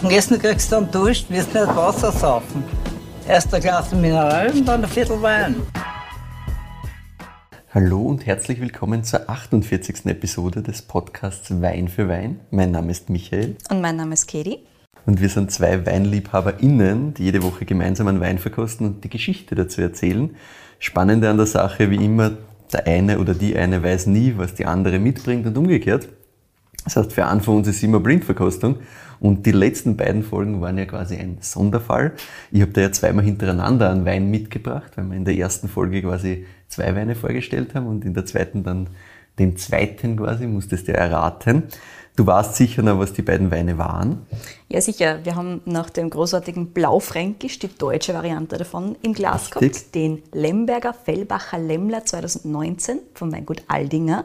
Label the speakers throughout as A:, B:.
A: Und Essen kriegst du dann Dusch, wirst nicht Wasser saufen. Erst ein Glas Mineral und dann ein Viertel Wein.
B: Hallo und herzlich willkommen zur 48. Episode des Podcasts Wein für Wein. Mein Name ist Michael.
C: Und mein Name ist Katie.
B: Und wir sind zwei WeinliebhaberInnen, die jede Woche gemeinsam einen Wein verkosten und die Geschichte dazu erzählen. Spannende an der Sache, wie immer, der eine oder die eine weiß nie, was die andere mitbringt und umgekehrt. Das heißt, für einen von uns ist immer Blindverkostung. Und die letzten beiden Folgen waren ja quasi ein Sonderfall. Ich habe da ja zweimal hintereinander einen Wein mitgebracht, weil wir in der ersten Folge quasi zwei Weine vorgestellt haben und in der zweiten dann den zweiten quasi, musstest du erraten. Du weißt sicher noch, was die beiden Weine waren.
C: Ja, sicher. Wir haben nach dem großartigen Blaufränkisch, die deutsche Variante davon, im Glas
B: Richtig.
C: gehabt. Den Lemberger Fellbacher Lemmler 2019 vom Weingut Aldinger.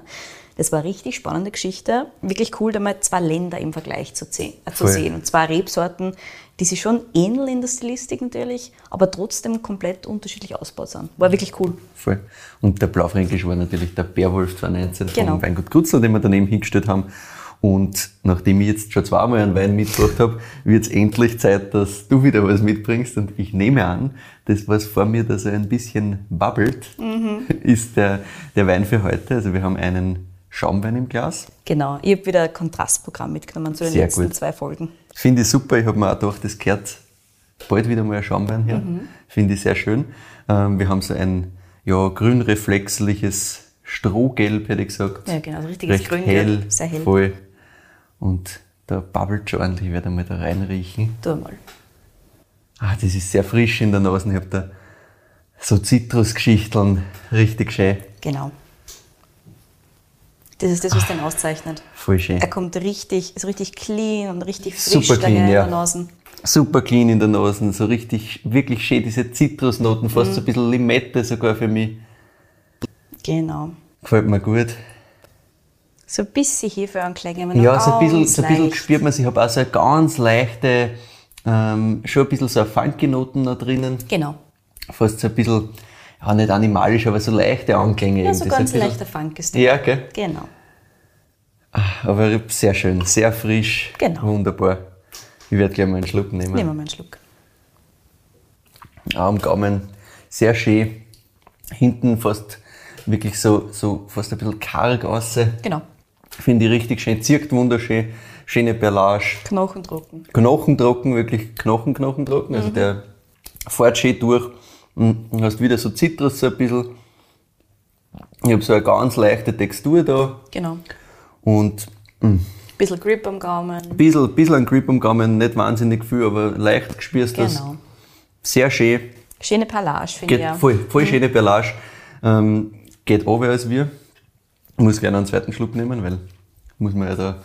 C: Das war eine richtig spannende Geschichte. Wirklich cool, da mal zwei Länder im Vergleich zu, ze- äh, zu sehen. Und zwei Rebsorten, die sich schon ähneln in der Stilistik natürlich, aber trotzdem komplett unterschiedlich ausgebaut sind. War wirklich cool.
B: Voll. Und der Blaufränkisch war natürlich der Bärwolf 2019
C: Genau.
B: vom Weingut Krutzler, den wir daneben hingestellt haben. Und nachdem ich jetzt schon zweimal einen Wein mitgebracht habe, wird es endlich Zeit, dass du wieder was mitbringst. Und ich nehme an, das, was vor mir da so ein bisschen babbelt,
C: Mhm.
B: ist der, der Wein für heute. Also wir haben einen Schaumwein im Glas.
C: Genau. Ich habe wieder ein Kontrastprogramm mitgenommen zu den
B: Sehr
C: letzten
B: gut.
C: zwei Folgen.
B: Finde ich super. Ich habe mir auch gedacht, das gehört bald wieder mal ein Schaumwein her. Finde ich sehr schön. Ähm, wir haben so ein ja, grün-reflexliches Strohgelb, hätte ich gesagt.
C: Ja, genau, so richtiges
B: Recht
C: Grüngelb,
B: hell,
C: sehr hell.
B: Voll. Und da babbelt schon ordentlich. Ich werde mal da reinriechen.
C: Tu mal.
B: Ah, das ist sehr frisch in der Nase. Ich habe da so Zitrusgeschichteln. Richtig schön.
C: Genau. Das ist das, was den auszeichnet.
B: Voll schön.
C: Er kommt richtig, ist richtig clean und richtig frisch
B: Super clean,
C: in
B: ja.
C: der Nase.
B: Super clean in der Nase, so richtig, wirklich schön, diese Zitrusnoten, fast
C: Mhm.
B: so ein bisschen Limette sogar für mich.
C: Genau.
B: Gefällt mir gut.
C: So ein bisschen Hefeanklänge. aber noch
B: Ja, so ein bisschen, so ein bisschen spürt man es. Ich habe auch so eine ganz leichte, ähm, schon ein bisschen so eine funky Noten da drinnen.
C: Genau.
B: Fast so ein bisschen, ja nicht animalisch, aber so leichte Anklänge.
C: Ja, so ganz leichter Funk ist.
B: Ja, gell?
C: Genau.
B: Aber sehr schön, sehr frisch.
C: Genau.
B: Wunderbar. Ich werde gleich mal einen Schluck nehmen.
C: Nehmen wir mal einen Schluck.
B: Am Gaumen sehr schön. Hinten fast wirklich so, so fast ein bisschen karg aus.
C: Genau.
B: Finde ich richtig schön. Zirkt wunderschön. Schöne Perlage.
C: Knochentrocken.
B: Knochentrocken, wirklich Knochen, Knochentrocken. Also der fährt schön durch. Und du hast wieder so Zitrus so ein bisschen. Ich habe so eine ganz leichte Textur da.
C: Genau.
B: Und
C: Bisschen Grip am Gaumen.
B: ein bisschen, bisschen ein Grip am Gaumen, nicht wahnsinnig viel, aber leicht gespürst das.
C: Genau.
B: Sehr schön.
C: Schöne Palage, finde ich.
B: Voll, voll schöne Perlage. Ähm, geht over als wir. Ich muss gerne einen zweiten Schluck nehmen, weil muss man ja da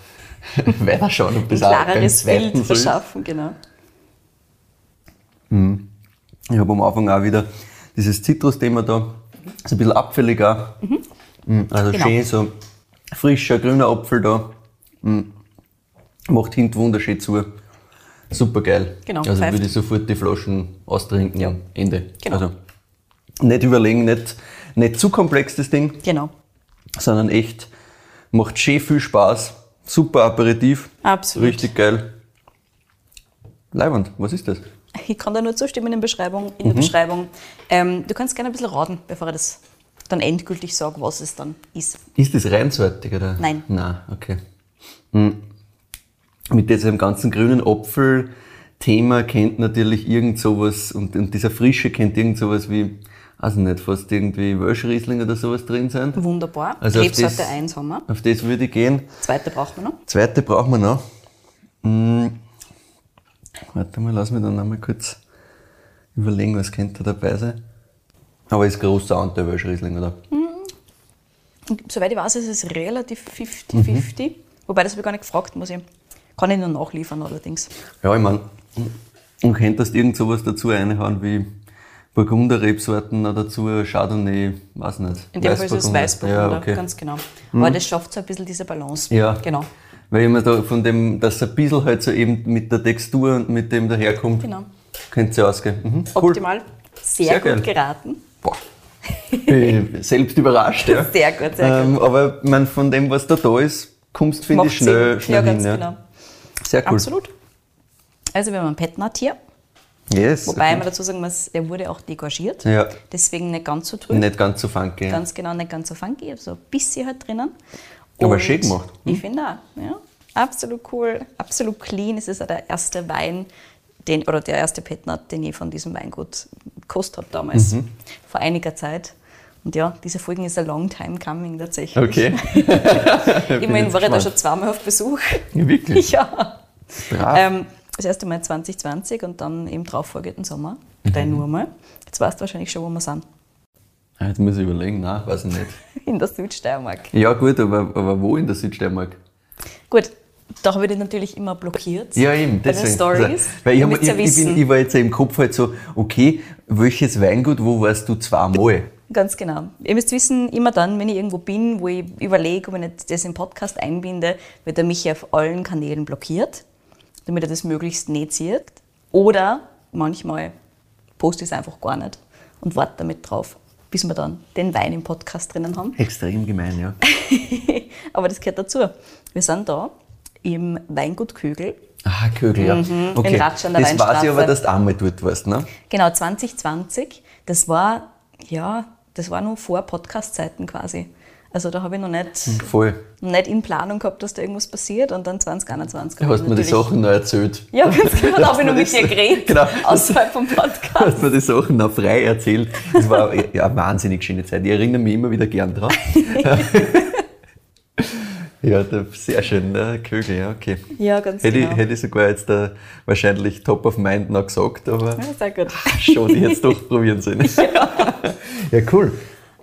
B: weiter schauen, ob das auch beim
C: Klareres Bild verschaffen, genau.
B: Ich habe am Anfang auch wieder dieses Zitrus-Thema da. Ist ein bisschen abfällig auch. Mm, Also
C: Genau.
B: schön so frischer, grüner Apfel da. Mm. Macht hinten wunderschön zu. Super geil.
C: Genau,
B: Also
C: pfeift.
B: würde ich sofort die Flaschen austrinken.
C: Ja.
B: Ende.
C: Genau.
B: Also nicht überlegen, nicht, nicht zu komplex das Ding,
C: Genau.
B: sondern echt macht schön viel Spaß. Super Aperitif.
C: Absolut.
B: Richtig geil. Leiband, was ist das?
C: Ich kann da nur zustimmen in der Beschreibung. In
B: Mhm.
C: der Beschreibung. Ähm, du kannst gerne ein bisschen raten, bevor ich das dann endgültig sage, was es dann ist.
B: Ist das reinsortig oder?
C: Nein.
B: Nein, okay. Hm. Mit diesem ganzen grünen Apfel-Thema kennt natürlich irgend sowas, und, und dieser Frische kennt irgend sowas wie, also nicht, fast irgendwie Welschriesling oder sowas drin sein.
C: Wunderbar.
B: Also
C: Rebsorte
B: das-
C: 1 haben wir.
B: Auf das würde ich gehen.
C: Zweite braucht man noch.
B: Zweite brauchen wir noch. Hm. Warte mal, lass mich dann nochmal kurz überlegen, was könnte da dabei sein. Aber ist großer Anteil Welschriesling, oder?
C: Und soweit ich weiß, ist es relativ 50-50.
B: Mhm.
C: Wobei, das habe ich gar nicht gefragt, muss ich. Kann ich nur nachliefern allerdings.
B: Ja, ich meine, und könntest irgend sowas dazu reinhauen wie Burgunder-Rebsorten dazu, Chardonnay, weiß nicht.
C: In dem Fall ist es Weißburgunder,
B: Ja, okay.
C: ganz genau. Aber das schafft so ein bisschen diese Balance.
B: Ja.
C: Genau.
B: Weil ich mir da von dem, dass ein bisschen halt so eben mit der Textur und mit dem daherkommt,
C: Genau.
B: könnte es ja ausgehen. Mhm, cool.
C: Optimal. Sehr,
B: Sehr
C: gut
B: geil.
C: geraten.
B: Boah. Bin selbst überrascht, ja.
C: Sehr gut, sehr
B: ähm, Aber ich mein, von dem, was da da ist, kommst, finde ich, schnell, schnell
C: ja,
B: hin.
C: ganz
B: ja.
C: genau.
B: Sehr cool.
C: Absolut. Also wir haben einen Petnat hier,
B: Yes.
C: wobei
B: okay.
C: man dazu sagen muss, er wurde auch degorgiert.
B: Ja.
C: Deswegen nicht ganz so trüb.
B: Nicht ganz so funky.
C: Ganz genau, nicht ganz so funky, so ein bisschen halt drinnen.
B: Aber schön gemacht. Hm?
C: Ich finde auch, ja. Absolut cool, absolut clean. Es ist auch der erste Wein, den, oder der erste Petnat, den ich von diesem Weingut gekostet habe damals,
B: Mhm.
C: vor einiger Zeit. Und ja, diese Folgen ist a long time coming tatsächlich.
B: Okay.
C: Immerhin war ich da schon zweimal auf Besuch.
B: Wirklich?
C: ja. Ähm, das erste Mal 2020 und dann im darauffolgenden Sommer.
B: Mhm.
C: Dann nur mal. Jetzt weißt du wahrscheinlich schon, wo wir sind.
B: Ah, Jetzt muss ich überlegen, nein, weiß ich nicht.
C: In der Südsteiermark.
B: Ja, gut, aber, aber wo in der Südsteiermark?
C: Gut, da habe ich dich natürlich immer blockiert.
B: Ja, eben,
C: Bei den
B: deswegen.
C: Stories.
B: Also, weil ich, hab, ich, ich, bin, ich war jetzt im Kopf halt so, okay, welches Weingut, wo warst du zweimal?
C: Ganz genau. Ihr müsst wissen, immer dann, wenn ich irgendwo bin, wo ich überlege, ob ich nicht das im Podcast einbinde, wird er mich auf allen Kanälen blockiert, damit er das möglichst nicht sieht. Oder manchmal poste ich es einfach gar nicht und warte damit drauf, bis wir dann den Wein im Podcast drinnen haben.
B: Extrem gemein, ja.
C: Aber das gehört dazu. Wir sind da im Weingut Kögel.
B: Ah, Kögel, ja.
C: Mhm.
B: Okay.
C: In Ratsch an der
B: das weiß ich aber, dass du einmal dort warst, ne?
C: Genau, 2020. Das war, ja, das war noch vor Podcast-Zeiten quasi. Also da habe ich noch nicht,
B: Voll.
C: noch nicht in Planung gehabt, dass da irgendwas passiert. Und dann 2021
B: Du hast mir die Sachen noch erzählt.
C: Ja, ganz genau, da habe ich noch mit dir geredet.
B: Genau.
C: Außerhalb vom
B: Du
C: Podcast.
B: hast mir die Sachen noch frei erzählt. Das war ja, eine wahnsinnig schöne Zeit. Ich erinnere mich immer wieder gern dran. ja, da- sehr schön, der Kögel, ja, okay.
C: Ja, ganz
B: Hätte,
C: genau.
B: ich, hätte ich sogar jetzt äh, wahrscheinlich top of mind noch gesagt, aber
C: Ja, sehr gut.
B: schon, die jetzt doch probieren sollen. Ja, cool.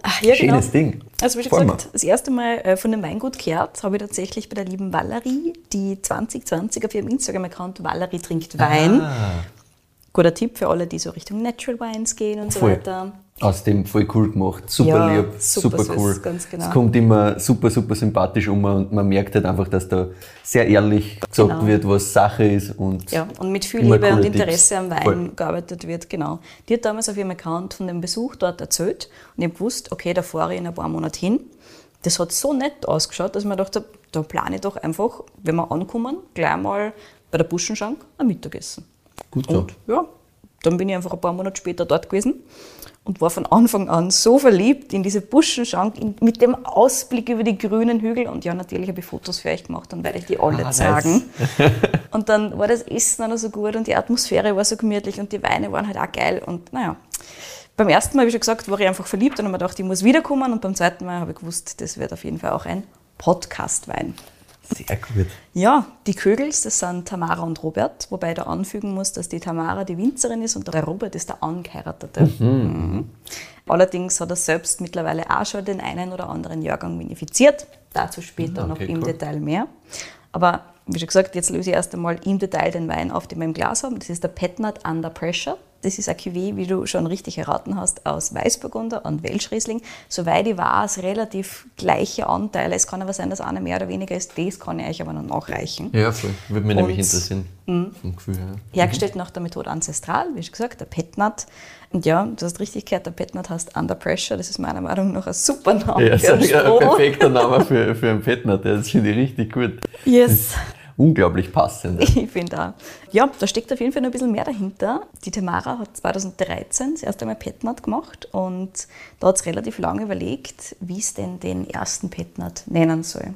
C: Ach, ja, genau.
B: Schönes Ding.
C: Also wie schon
B: Voll
C: gesagt, das erste Mal äh, von dem Weingut gehört habe ich tatsächlich bei der lieben Valerie, die 2020 auf ihrem Instagram-Account Valerie trinkt Wein.
B: Ah,
C: Guter Tipp für alle, die so Richtung Natural Wines gehen und so
B: Voll.
C: weiter.
B: Aus dem voll cool gemacht. Super
C: Ja,
B: lieb,
C: super
B: super,
C: süß,
B: cool.
C: ganz genau.
B: Es kommt immer super, super sympathisch um und man merkt halt einfach, dass da sehr ehrlich gesagt
C: Genau.
B: wird, was Sache ist. Und
C: Ja, und mit viel Liebe und Interesse
B: Tipps.
C: am Wein
B: Voll.
C: gearbeitet wird, genau. Die hat damals auf ihrem Account von dem Besuch dort erzählt und ich habe gewusst, okay, da fahre ich in ein paar Monate hin. Das hat so nett ausgeschaut, dass mir dachte, da plane ich doch einfach, wenn wir ankommen, gleich mal bei der Buschenschank ein Mittagessen.
B: Gut so.
C: Und ja, dann bin ich einfach ein paar Monate später dort gewesen und war von Anfang an so verliebt in diese Buschenschank, mit dem Ausblick über die grünen Hügel. Und ja, natürlich habe ich Fotos für euch gemacht und werde ich die alle
B: Ah, nice.
C: zeigen. und dann war das Essen auch noch so gut und die Atmosphäre war so gemütlich und die Weine waren halt auch geil. Und naja, beim ersten Mal, habe ich schon gesagt, war ich einfach verliebt und habe mir gedacht, ich muss wiederkommen. Und beim zweiten Mal habe ich gewusst, das wird auf jeden Fall auch ein Podcast-Wein.
B: Sehr gut.
C: Ja, die Kögels, das sind Tamara und Robert, wobei ich da anfügen muss, dass die Tamara die Winzerin ist und der Robert ist der Angeheiratete. Mhm. Allerdings hat er selbst mittlerweile auch schon den einen oder anderen Jahrgang vinifiziert. Dazu später noch
B: okay,
C: im
B: cool.
C: Detail mehr. Aber wie schon gesagt, jetzt löse ich erst einmal im Detail den Wein auf, den wir im Glas haben. Das ist der Petnat Under Pressure. Das ist ein Cuvée, wie du schon richtig erraten hast, aus Weißburgunder und Welschriesling. Soweit ich weiß, relativ gleiche Anteile. Es kann aber sein, dass einer mehr oder weniger ist. Das kann ich euch aber noch nachreichen.
B: Ja, voll. Würde mich
C: Und-
B: nämlich interessieren. Vom Gefühl her.
C: Hergestellt nach der Methode Ancestral, wie schon gesagt, der Petnat. Und ja, du hast richtig gehört, der Petnat heißt Under Pressure. Das ist meiner Meinung nach ein super Name
B: Ja,
C: für
B: ist ein, perfekter Name für, für einen Petner, der ist finde ich richtig gut.
C: Yes.
B: Unglaublich passend.
C: Ich finde auch. Ja, da steckt auf jeden Fall noch ein bisschen mehr dahinter. Die Tamara hat 2013 das erste Mal Petnat gemacht und da hat es relativ lange überlegt, wie es denn den ersten Petnat nennen soll.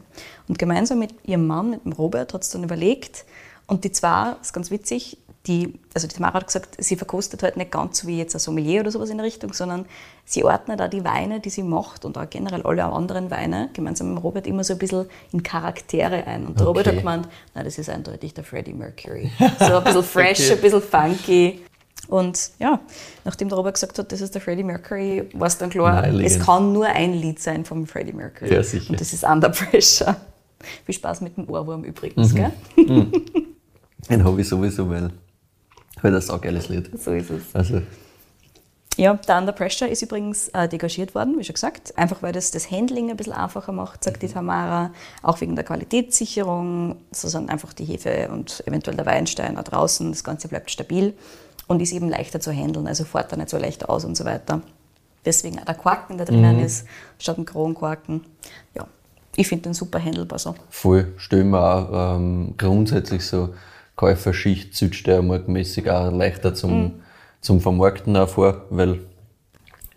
C: Und gemeinsam mit ihrem Mann, mit dem Robert, hat es dann überlegt und die zwei, das ist ganz witzig, die, also die Tamara hat gesagt, sie verkostet halt nicht ganz so wie jetzt ein Sommelier oder sowas in der Richtung, sondern sie ordnet auch die Weine, die sie macht und auch generell alle anderen Weine, gemeinsam mit Robert, immer so ein bisschen in Charaktere ein. Und der Robert hat
B: Okay.
C: gemeint, na, das ist eindeutig der Freddie Mercury. So ein bisschen fresh,
B: Okay.
C: ein bisschen funky. Und ja, nachdem der Robert gesagt hat, das ist der Freddie Mercury, war es dann klar,
B: Naheliegend.
C: es kann nur ein Lied sein vom Freddie Mercury.
B: Ja, sicher.
C: Und das ist Under Pressure. Viel Spaß mit dem Ohrwurm
B: Mhm.
C: übrigens, gell?
B: Den habe ich sowieso, weil weil das ist auch geiles Lied.
C: So ist es.
B: Also,
C: Ja, der Under Pressure ist übrigens äh, degagiert worden, wie schon gesagt. Einfach weil das das Handling ein bisschen einfacher macht, sagt die Tamara. Auch wegen der Qualitätssicherung. So sind einfach die Hefe und eventuell der Weinstein da draußen. Das Ganze bleibt stabil und ist eben leichter zu handeln. Also fährt da nicht so leicht aus und so weiter. Deswegen auch der Korken, der drinnen ist, statt ein Kronkorken. Ja, ich finde den super handelbar so.
B: voll stellen wir auch ähm, grundsätzlich so Käuferschicht Südsteiermark-mäßig auch leichter zum, zum Vermarkten auch vor, weil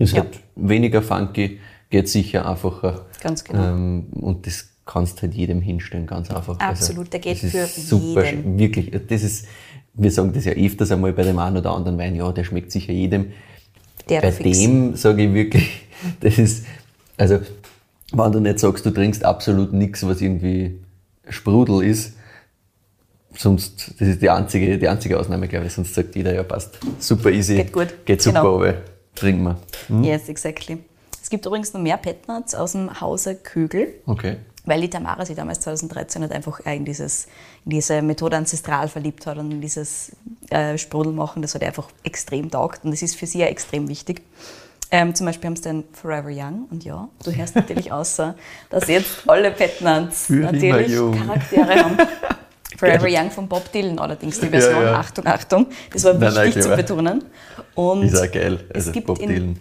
B: es
C: Ja.
B: halt weniger funky, geht sicher einfacher.
C: Ganz genau.
B: Ähm, und das kannst halt jedem hinstellen, ganz einfach. Also,
C: Absolut, der geht für
B: super,
C: jeden.
B: Wirklich, das ist, wir sagen das ja öfters einmal bei dem einen oder anderen Wein, ja, der schmeckt sicher jedem.
C: Der
B: bei
C: fix.
B: dem sage ich wirklich, das ist, also, wenn du nicht sagst, du trinkst absolut nichts, was irgendwie Sprudel ist, sonst, das ist die einzige, die einzige Ausnahme, glaube ich, sonst sagt jeder, ja, passt, super easy,
C: Geht gut.
B: geht super,
C: Genau.
B: aber trinken wir.
C: Yes, exactly. Es gibt übrigens noch mehr Petnuts aus dem Hause Kögel.
B: Okay.
C: Weil die Tamara sich damals 2013 halt einfach in, dieses, in diese Methode ancestral verliebt hat und in dieses äh, Sprudel machen, das hat einfach extrem taugt und das ist für sie ja extrem wichtig. Ähm, zum Beispiel haben sie den Forever Young und ja, du hörst natürlich außer, dass jetzt alle Petnuts natürlich. Charaktere haben. Forever Young von Bob Dylan allerdings, die Version,
B: Ja, ja.
C: Achtung, Achtung, das war
B: Nein, nein,
C: wichtig zu betonen. Und
B: geil,
C: es
B: also
C: gibt
B: Bob
C: in-
B: Dylan.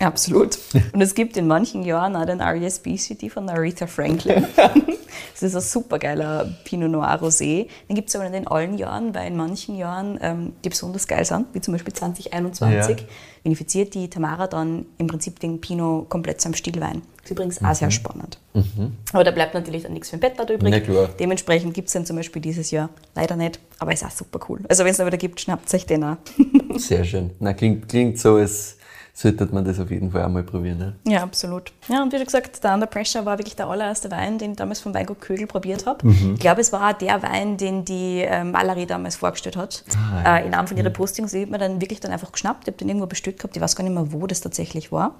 C: Absolut. Und es gibt in manchen Jahren auch den RESB-CD von Aretha Franklin. Das ist ein supergeiler Pinot Noir Rosé. Den gibt es aber nicht in allen Jahren, weil in manchen Jahren, ähm, die besonders geil sind, wie zum Beispiel 2021,
B: Ja.
C: benefiziert die Tamara dann im Prinzip den Pinot komplett zu einem Stillwein. Das ist übrigens auch sehr spannend. Aber da bleibt natürlich dann nichts für den Bettler übrig.
B: Klar.
C: Dementsprechend gibt es den zum Beispiel dieses Jahr leider nicht, aber ist auch super cool. Also wenn es noch wieder gibt, schnappt euch den auch.
B: Sehr schön. Na, klingt, klingt so, als sollte man das auf jeden Fall einmal probieren. Ne?
C: Ja, absolut. Ja, und wie schon gesagt, der Under Pressure war wirklich der allererste Wein, den ich damals vom Weingut Kögel probiert habe.
B: Mhm.
C: Ich glaube, es war auch der Wein, den die ähm, Valerie damals vorgestellt hat.
B: Ah. Mhm.
C: äh, in einem von ihren Postings. Ich habe mir dann wirklich dann einfach geschnappt. Ich habe den irgendwo bestellt gehabt. Ich weiß gar nicht mehr, wo das tatsächlich war.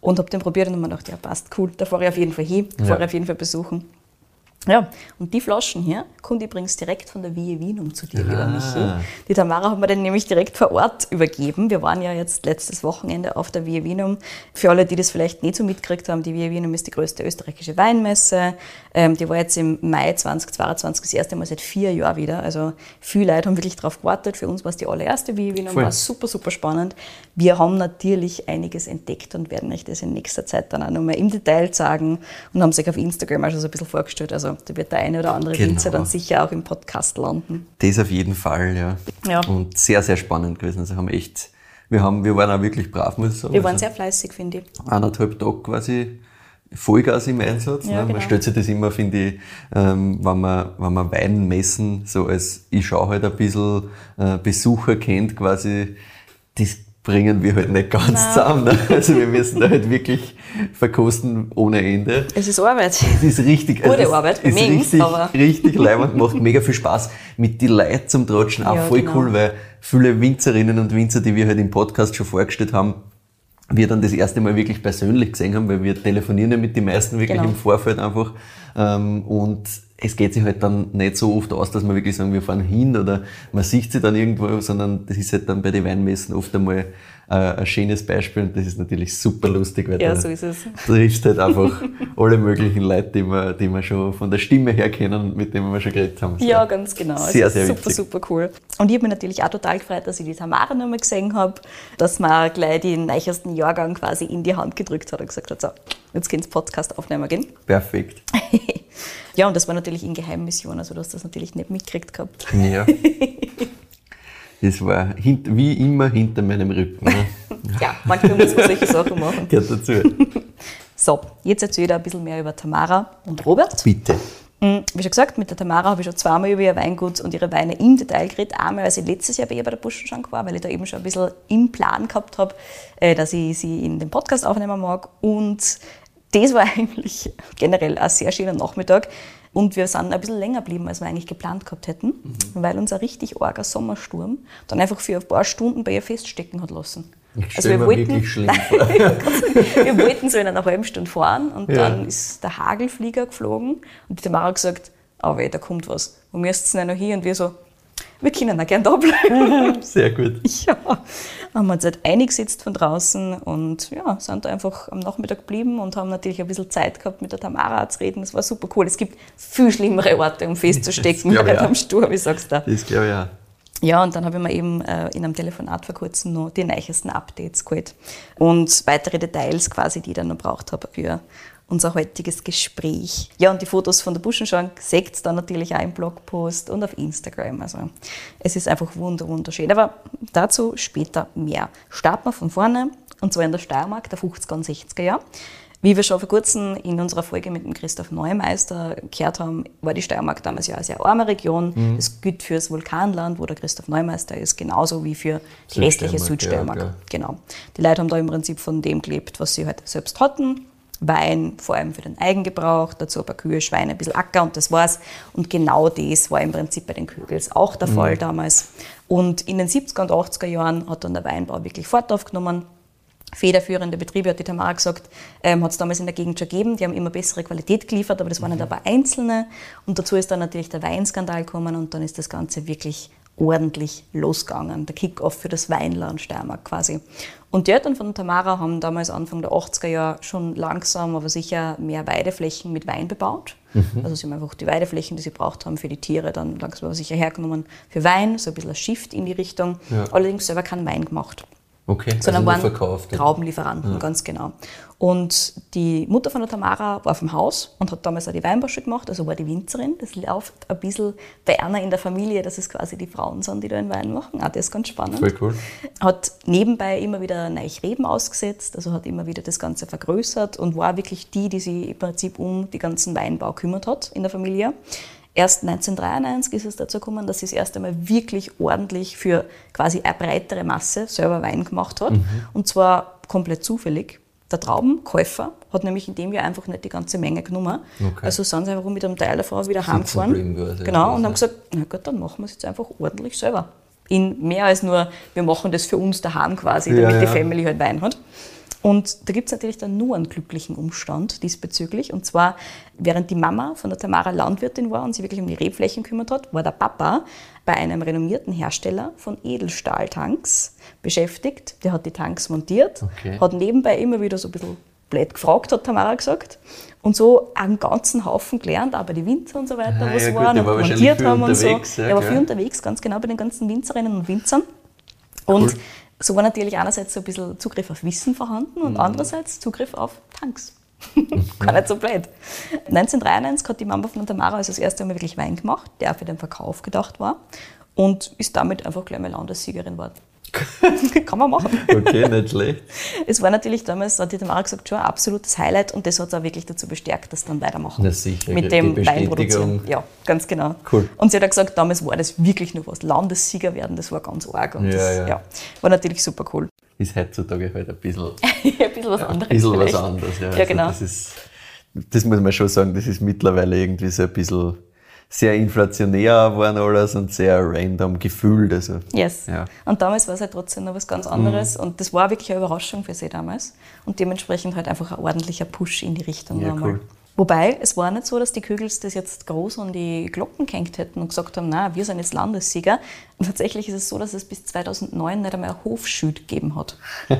C: Und habe den probiert und habe mir gedacht, ja, passt, cool. Da fahre ich auf jeden Fall hin.
B: Ja.
C: fahre ich auf jeden Fall besuchen. Ja, und die Flaschen hier kommt übrigens direkt von der Vie Wienum zu dir, lieber
B: Ah.
C: Michi. Die Tamara hat mir den nämlich direkt vor Ort übergeben. Wir waren ja jetzt letztes Wochenende auf der Vie Wienum. Für alle, die das vielleicht nicht so mitgekriegt haben, die Vie Wienum ist die größte österreichische Weinmesse. Ähm, die war jetzt im Mai 2022 das erste Mal seit vier Jahren wieder. Also viele Leute haben wirklich darauf gewartet. Für uns war es die allererste Vie Wienum,
B: Voll.
C: war super, super spannend. Wir haben natürlich einiges entdeckt und werden euch das in nächster Zeit dann auch nochmal im Detail sagen und haben sich auf Instagram auch schon so ein bisschen vorgestellt. Also da wird der eine oder andere
B: Genau.
C: Winzer dann sicher auch im Podcast landen.
B: Das auf jeden Fall, ja.
C: Ja.
B: Und sehr, sehr spannend gewesen. Also haben echt, wir, haben, wir waren auch wirklich brav, muss ich sagen.
C: Wir waren
B: also
C: sehr fleißig, finde ich.
B: eineinhalb Tage quasi Vollgas im Einsatz.
C: Ja,
B: ne?
C: genau.
B: Man stellt sich das immer, finde ich, ähm, wenn, man, wenn man Wein messen, so als ich schaue halt ein bisschen äh, Besucher kennt quasi, das bringen wir halt nicht ganz zusammen. Ne? Also wir müssen da halt wirklich verkosten ohne Ende.
C: Es ist Arbeit.
B: Es ist richtig,
C: Gute
B: es
C: Arbeit,
B: ist
C: Mengen,
B: richtig,
C: aber-
B: richtig leibend, macht mega viel Spaß. Mit die Leuten zum Tratschen auch
C: Ja,
B: voll
C: genau.
B: cool, weil viele Winzerinnen und Winzer, die wir halt im Podcast schon vorgestellt haben, wir dann das erste Mal wirklich persönlich gesehen haben, weil wir telefonieren ja mit den meisten wirklich
C: Genau.
B: im Vorfeld einfach. Ähm, und es geht sich halt dann nicht so oft aus, dass wir wirklich sagen, wir fahren hin oder man sieht sie dann irgendwo, sondern das ist halt dann bei den Weinmessen oft einmal ein schönes Beispiel und das ist natürlich super lustig, weil
C: Ja, so ist es.
B: triffst halt einfach alle möglichen Leute, die wir, die wir schon von der Stimme her kennen mit denen wir schon geredet haben.
C: Ja, ganz genau.
B: Sehr,
C: also
B: sehr
C: super,
B: witzig.
C: super cool. Und ich habe mich natürlich auch total gefreut, dass ich die Tamara nochmal gesehen habe, dass man gleich den neuesten Jahrgang quasi in die Hand gedrückt hat und gesagt hat, so, jetzt geht's Podcast aufnehmen gehen.
B: Perfekt.
C: Ja, und das war natürlich in Geheimmission, also du hast das natürlich nicht mitgekriegt gehabt.
B: Ja. Das war hint, wie immer hinter meinem Rücken. Ne?
C: Ja, manchmal muss man solche Sachen machen.
B: Gehört dazu.
C: So, jetzt erzähle ich ein bisschen mehr über Tamara und Robert.
B: Bitte.
C: Mm, Wie schon gesagt, mit der Tamara habe ich schon zweimal über ihr Weingut und ihre Weine im Detail geredet. Einmal, als ich letztes Jahr bei ihr bei der Buschenschank war, weil ich da eben schon ein bisschen im Plan gehabt habe, äh, dass ich sie in den Podcast aufnehmen mag. Und das war eigentlich generell ein sehr schöner Nachmittag. Und wir sind ein bisschen länger geblieben, als wir eigentlich geplant gehabt hätten, weil uns ein richtig arger Sommersturm dann einfach für ein paar Stunden bei ihr feststecken hat lassen.
B: Ich wirklich schlimm vor.
C: wir wollten so in einer halben Stunde fahren und
B: Ja.
C: dann ist der Hagelflieger geflogen und die Tamara hat gesagt, oh weh, da kommt was. Wo müsst ihr noch hin? Und wir so, wir können auch gern da bleiben.
B: Sehr gut.
C: ja, haben uns halt eingesetzt von draußen und ja, sind da einfach am Nachmittag geblieben und haben natürlich ein bisschen Zeit gehabt, mit der Tamara zu reden. Das war super cool. Es gibt viel schlimmere Orte, um festzustecken,
B: auch.
C: am Sturm, ich sag's dir.
B: Das glaube ich auch.
C: Ja, und dann habe ich mir eben äh, in einem Telefonat vor kurzem noch die neuesten Updates geholt und weitere Details quasi, die ich dann noch braucht habe für unser heutiges Gespräch. Ja, und die Fotos von der Buschenschank seht ihr dann natürlich auch im Blogpost und auf Instagram. Also es ist einfach wunderschön. Aber dazu später mehr. Starten wir von vorne, und zwar in der Steiermark der 50er und 60er Jahre. Wie wir schon vor kurzem in unserer Folge mit dem Christoph Neumeister gehört haben, war die Steiermark damals ja eine sehr arme Region. Mhm. Das gilt für das Vulkanland, wo der Christoph Neumeister ist, genauso wie für die restliche Südsteiermark. Ja, genau. Die Leute haben da im Prinzip von dem gelebt, was sie halt selbst hatten. Wein, vor allem für den Eigengebrauch, dazu ein paar Kühe, Schweine, ein bisschen Acker und das war's. Und genau das war im Prinzip bei den Kügels auch der mhm. Fall damals. Und in den 70er und 80er Jahren hat dann der Weinbau wirklich Fahrt aufgenommen federführende Betriebe, hat die Tamara gesagt, ähm, hat es damals in der Gegend schon gegeben. Die haben immer bessere Qualität geliefert, aber das waren mhm. nicht aber einzelne. Und dazu ist dann natürlich der Weinskandal gekommen und dann ist das Ganze wirklich ordentlich losgegangen. Der Kick-off für das Weinland Steiermark quasi. Und die Eltern von Tamara haben damals Anfang der 80er Jahre schon langsam, aber sicher mehr Weideflächen mit Wein bebaut. Mhm. Also sie haben einfach die Weideflächen, die sie braucht haben für die Tiere, dann langsam aber sicher hergenommen für Wein, so ein bisschen ein Shift in die Richtung. Ja. Allerdings selber keinen Wein gemacht.
B: Okay,
C: sondern also waren verkauft, Traubenlieferanten, ja. ganz genau. Und die Mutter von der Tamara war vom Haus und hat damals auch die Weinbosche gemacht, also war die Winzerin. Das läuft ein bisschen bei einer in der Familie, dass es quasi die Frauen sind, die da den Wein machen. Auch das ist ganz spannend.
B: Voll cool.
C: Hat nebenbei immer wieder neue Reben ausgesetzt, also hat immer wieder das Ganze vergrößert und war wirklich die, die sich im Prinzip um die ganzen Weinbau kümmert hat in der Familie. Erst 1993 ist es dazu gekommen, dass sie das erste Mal wirklich ordentlich für quasi eine breitere Masse selber Wein gemacht hat. Mhm. Und zwar komplett zufällig. Der Traubenkäufer hat nämlich in dem Jahr einfach nicht die ganze Menge genommen. Okay. Also sind sie einfach mit einem Teil davon wieder heimgefahren. Genau, und haben gesagt, na gut, dann machen wir es jetzt einfach ordentlich selber. In mehr als nur, wir machen das für uns daheim quasi, damit ja, ja. die Family halt Wein hat. Und da gibt es natürlich dann nur einen glücklichen Umstand diesbezüglich. Und zwar, während die Mama von der Tamara Landwirtin war und sich wirklich um die Rebflächen kümmert hat, war der Papa bei einem renommierten Hersteller von Edelstahltanks beschäftigt. Der hat die Tanks montiert, okay. hat nebenbei immer wieder so ein bisschen blöd gefragt, hat Tamara gesagt. Und so einen ganzen Haufen gelernt, bei den Winzer und so weiter, ah, was ja, waren gut, und war montiert haben und so. Ja, er war viel unterwegs, ganz genau bei den ganzen Winzerinnen und Winzern. Und cool so war natürlich einerseits so ein bisschen Zugriff auf Wissen vorhanden und mhm. andererseits Zugriff auf Tanks. Gar nicht so blöd. 1993 hat die Mama von Tamara also das erste Mal wirklich Wein gemacht, der für den Verkauf gedacht war und ist damit einfach gleich mal Landessiegerin geworden. Kann man machen.
B: Okay, nicht schlecht.
C: Es war natürlich damals, hat die Tamara gesagt, schon ein absolutes Highlight und das hat es auch wirklich dazu bestärkt, dass dann weitermachen.
B: Na sicher,
C: mit dem Weinproduzieren. Ja, ganz genau.
B: Cool.
C: Und sie hat auch gesagt, damals war das wirklich nur was. Landessieger werden, das war ganz arg. Und ja, das, ja. ja. war natürlich super cool.
B: Ist heutzutage halt ein bisschen,
C: ein bisschen was anderes.
B: Ein bisschen vielleicht. was anderes, ja.
C: ja also genau.
B: Das, ist, das muss man schon sagen, das ist mittlerweile irgendwie so ein bisschen sehr inflationär geworden alles und sehr random gefühlt. Also,
C: yes. Ja. Und damals war es halt trotzdem noch was ganz anderes mhm. und das war wirklich eine Überraschung für sie damals und dementsprechend halt einfach ein ordentlicher Push in die Richtung
B: ja, nochmal. Cool.
C: Wobei, es war nicht so, dass die Kügels das jetzt groß an die Glocken gehängt hätten und gesagt haben, na, wir sind jetzt Landessieger. Und tatsächlich ist es so, dass es bis 2009 nicht einmal ein Hofschüt gegeben hat.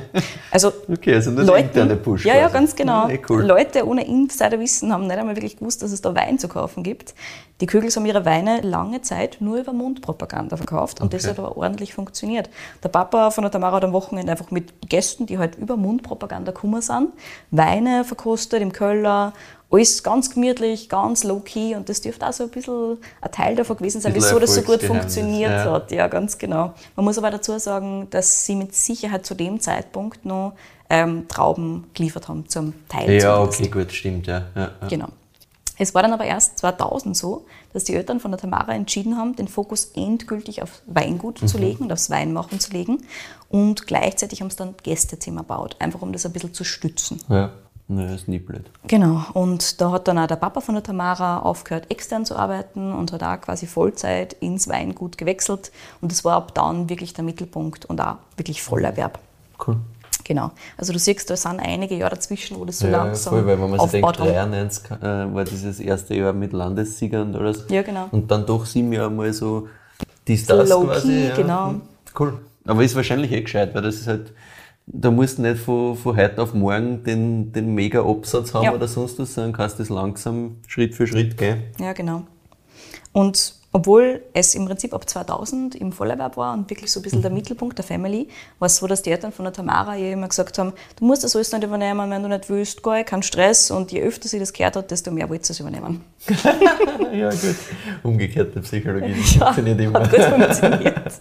B: Also, okay, also nur Leuten, interne Push.
C: Ja, quasi. ja, ganz genau. Ja, cool. Leute ohne Insiderwissen haben nicht einmal wirklich gewusst, dass es da Wein zu kaufen gibt. Die Kügels haben ihre Weine lange Zeit nur über Mundpropaganda verkauft und okay. das hat aber ordentlich funktioniert. Der Papa von der Tamara hat am Wochenende einfach mit Gästen, die halt über Mundpropaganda gekommen sind, Weine verkostet im Köller alles ganz gemütlich, ganz low-key und das dürfte auch so ein bisschen ein Teil davon gewesen sein, wieso das so gut funktioniert ja. hat. Ja, ganz genau. Man muss aber dazu sagen, dass sie mit Sicherheit zu dem Zeitpunkt noch ähm, Trauben geliefert haben zum Teil.
B: Ja, okay, gut, stimmt, ja. ja,
C: ja. Genau. Es war dann aber erst 2000 so, dass die Eltern von der Tamara entschieden haben, den Fokus endgültig auf Weingut mhm. zu legen und aufs Weinmachen zu legen. Und gleichzeitig haben sie dann Gästezimmer gebaut, einfach um das ein bisschen zu stützen.
B: Ja. Naja, ist nie blöd.
C: Genau. Und da hat dann auch der Papa von der Tamara aufgehört, extern zu arbeiten und hat auch quasi Vollzeit ins Weingut gewechselt. Und das war ab dann wirklich der Mittelpunkt und auch wirklich Vollerwerb.
B: Cool.
C: Genau. Also du siehst, da sind einige Jahre dazwischen, wo das so ja, langsam
B: voll, weil wenn man sich denkt, 93 äh, war dieses erste Jahr mit Landessiegern und alles.
C: Ja, genau.
B: Und dann doch sieben Jahre mal so die Stars quasi.
C: Ja. Genau.
B: Cool. Aber ist wahrscheinlich eh gescheit, weil das ist halt da musst du nicht von, von heute auf morgen den, den mega Absatz haben ja. oder sonst was, sondern kannst das langsam Schritt für Schritt gehen.
C: Ja, genau. Und obwohl es im Prinzip ab 2000 im Vollerwerb war und wirklich so ein bisschen der Mittelpunkt der Family, war es so, dass die Eltern von der Tamara ihr immer gesagt haben, du musst das alles nicht übernehmen, wenn du nicht willst, gar kein Stress. Und je öfter sie das gehört hat, desto mehr wollte sie es übernehmen.
B: ja, gut. Umgekehrte Psychologie
C: Ja,
B: funktioniert immer.
C: Hat gut funktioniert.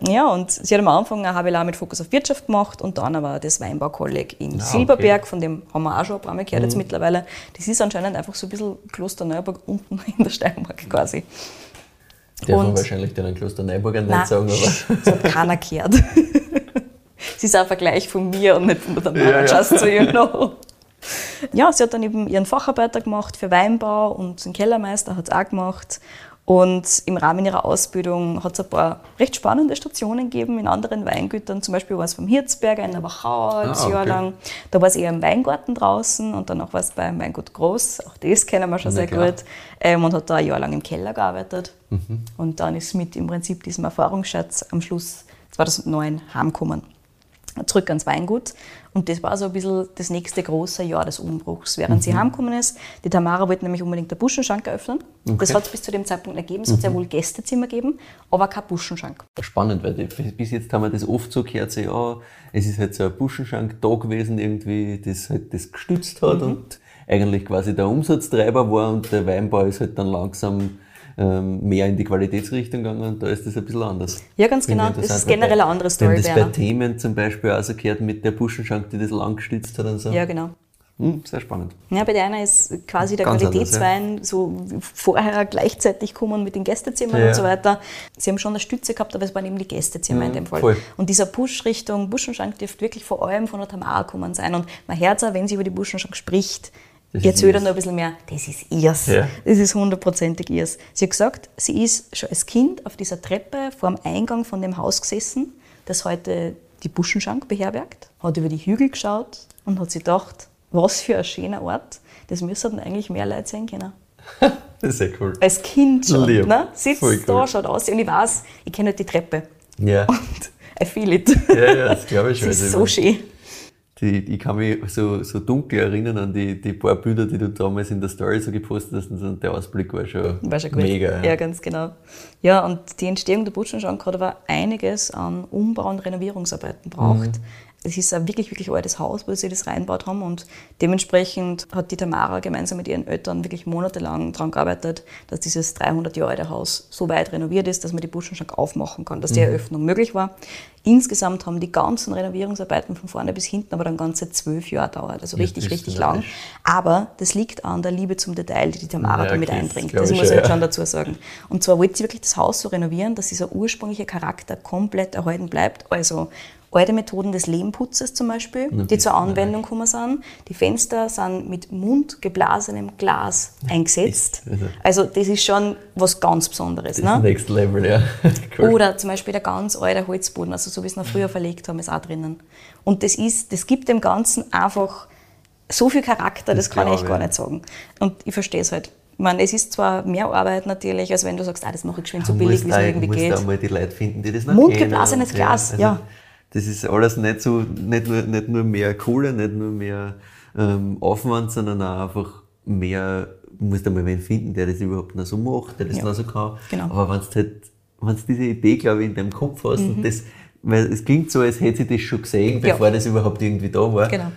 C: Ja, und sie hat am Anfang ein HWLA mit Fokus auf Wirtschaft gemacht und dann aber das Weinbaukolleg in
B: Ah,
C: Silberberg, von dem haben wir auch schon ein paar Mal gehört
B: Mhm.
C: jetzt mittlerweile. Das ist anscheinend einfach so ein bisschen Klosterneuburg unten in der Steiermark quasi.
B: Darf man
C: Und-
B: wahrscheinlich den Kloster Neuburger nicht sagen, aber
C: das hat keiner gehört. sie ist ein Vergleich von mir und nicht von der Tamara,
B: Ja, ja.
C: just so you know. Ja, sie hat dann eben ihren Facharbeiter gemacht für Weinbau und den Kellermeister hat es auch gemacht. Und im Rahmen ihrer Ausbildung hat es ein paar recht spannende Stationen gegeben in anderen Weingütern. Zum Beispiel war es vom Hirzberger in der Wachau ein
B: Ah,
C: Jahr
B: okay.
C: lang. Da war es eher im Weingarten draußen und danach war es beim Weingut Groß. Auch das kennen wir schon
B: Na
C: sehr
B: klar.
C: gut. Ähm, und hat da ein Jahr lang im Keller gearbeitet.
B: Mhm.
C: Und dann ist mit im Prinzip diesem Erfahrungsschatz am Schluss 2009 heimgekommen. Zurück ans Weingut. Und das war so ein bisschen das nächste große Jahr des Umbruchs, während
B: Mhm.
C: sie heimgekommen ist. Die Tamara wollte nämlich unbedingt den Buschenschank eröffnen. Das
B: Okay.
C: hat es bis zu dem Zeitpunkt gegeben. Es hat
B: Mhm.
C: sehr wohl Gästezimmer gegeben, aber kein Buschenschank.
B: spannend, weil bis jetzt haben wir das oft so gehört, so, ja, es ist halt so ein Buschenschank da gewesen, irgendwie, das halt das gestützt hat
C: Mhm.
B: und eigentlich quasi der Umsatztreiber war und der Weinbau ist halt dann langsam mehr in die Qualitätsrichtung gegangen und da ist das ein bisschen anders.
C: Ja, ganz genau. Das ist generell
B: weil
C: eine andere
B: Wir
C: Story,
B: haben das bei. Themen zum Beispiel auch so gehört mit der Buschenschank, die das lang gestützt hat und so.
C: Ja, genau.
B: Hm, sehr spannend.
C: Ja, bei der einer ist quasi der
B: Ganz anders,
C: Qualitätswein so vorher gleichzeitig gekommen mit den Gästezimmern
B: Ja.
C: und so weiter. Sie haben schon eine Stütze gehabt, aber es waren eben die Gästezimmer in dem Fall.
B: voll.
C: Und dieser Push Richtung Buschenschank dürfte wirklich vor allem von der Tamara gekommen sein. Und man hört auch, wenn sie über die Buschenschank spricht,
B: Das ihrs.
C: dann noch ein bisschen mehr, das ist ihrs.
B: Ja.
C: Das ist hundertprozentig ihrs. Sie hat gesagt, sie ist schon als Kind auf dieser Treppe vor dem Eingang von dem Haus gesessen, das heute die Buschenschank beherbergt, hat über die Hügel geschaut und hat sich gedacht, was für ein schöner Ort, das müssten eigentlich mehr Leute sehen können.
B: Das ist sehr cool.
C: Als Kind schon,
B: Lieb.
C: ne? sitzt
B: Voll
C: da,
B: cool.
C: schaut aus und ich weiß, ich kenne halt die Treppe
B: Ja,
C: und I feel it.
B: ja, ja das glaube ich schon.
C: Das ist
B: Also,
C: so schön.
B: Die, ich kann mich so, so dunkel erinnern an die, die paar Bilder, die du damals in der Story so gepostet hast. Und der Ausblick war schon,
C: War schon
B: mega.
C: Ja, ganz genau. Ja, und die Entstehung der Butschenschank hat aber einiges an Umbau- und Renovierungsarbeiten braucht.
B: Mhm.
C: Es ist ein wirklich, wirklich altes Haus, wo sie das reinbaut haben und dementsprechend hat die Tamara gemeinsam mit ihren Eltern wirklich monatelang daran gearbeitet, dass dieses 300 Jahre alte Haus so weit renoviert ist, dass man die Butschenschank aufmachen kann, dass die
B: Mhm.
C: Eröffnung möglich war. Insgesamt haben die ganzen Renovierungsarbeiten von vorne bis hinten aber dann ganze zwölf Jahre gedauert, also
B: Ja,
C: richtig,
B: ist
C: richtig lang. Aber das liegt an der Liebe zum Detail, die die Tamara
B: Ja,
C: da mit
B: okay,
C: einbringt. Das
B: ich
C: muss ich jetzt
B: ja.
C: schon dazu sagen. Und zwar wollte sie wirklich das Haus so renovieren, dass dieser ursprüngliche Charakter komplett erhalten bleibt. Also alte Methoden des Lehmputzes zum Beispiel, die zur Anwendung gekommen sind. Die Fenster sind mit mundgeblasenem Glas eingesetzt.
B: also-
C: Also das ist schon was ganz Besonderes.
B: Das
C: Ne?
B: Next Level, ja. cool.
C: Oder zum Beispiel der ganz alte Holzboden, also so wie es noch früher verlegt haben, ist auch drinnen. Und das, ist, das gibt dem Ganzen einfach so viel Charakter, das,
B: Das
C: kann ich echt gar
B: ich.
C: nicht sagen. Und ich verstehe es halt. Ich meine, es ist zwar mehr Arbeit natürlich, als wenn du sagst, ah, das mache ich geschwind so
B: Du
C: billig,
B: musst
C: wie es irgendwie
B: musst
C: geht.
B: da mal die Leute finden, die das noch
C: Mundgeblasenes. Glas, ja.
B: Das ist alles nicht so, nicht nur, nicht nur mehr Kohle, nicht nur mehr ähm, Aufwand, sondern auch einfach mehr, du musst einmal wen finden, der das überhaupt noch so macht, der das
C: Ja.
B: noch so kann.
C: Genau.
B: Aber wenn du halt, wenn du diese Idee, glaube ich, in deinem Kopf hast und das, weil es klingt so, als hätte sie das schon gesehen,
C: Mhm. Ja.
B: bevor das überhaupt irgendwie da war.
C: Genau.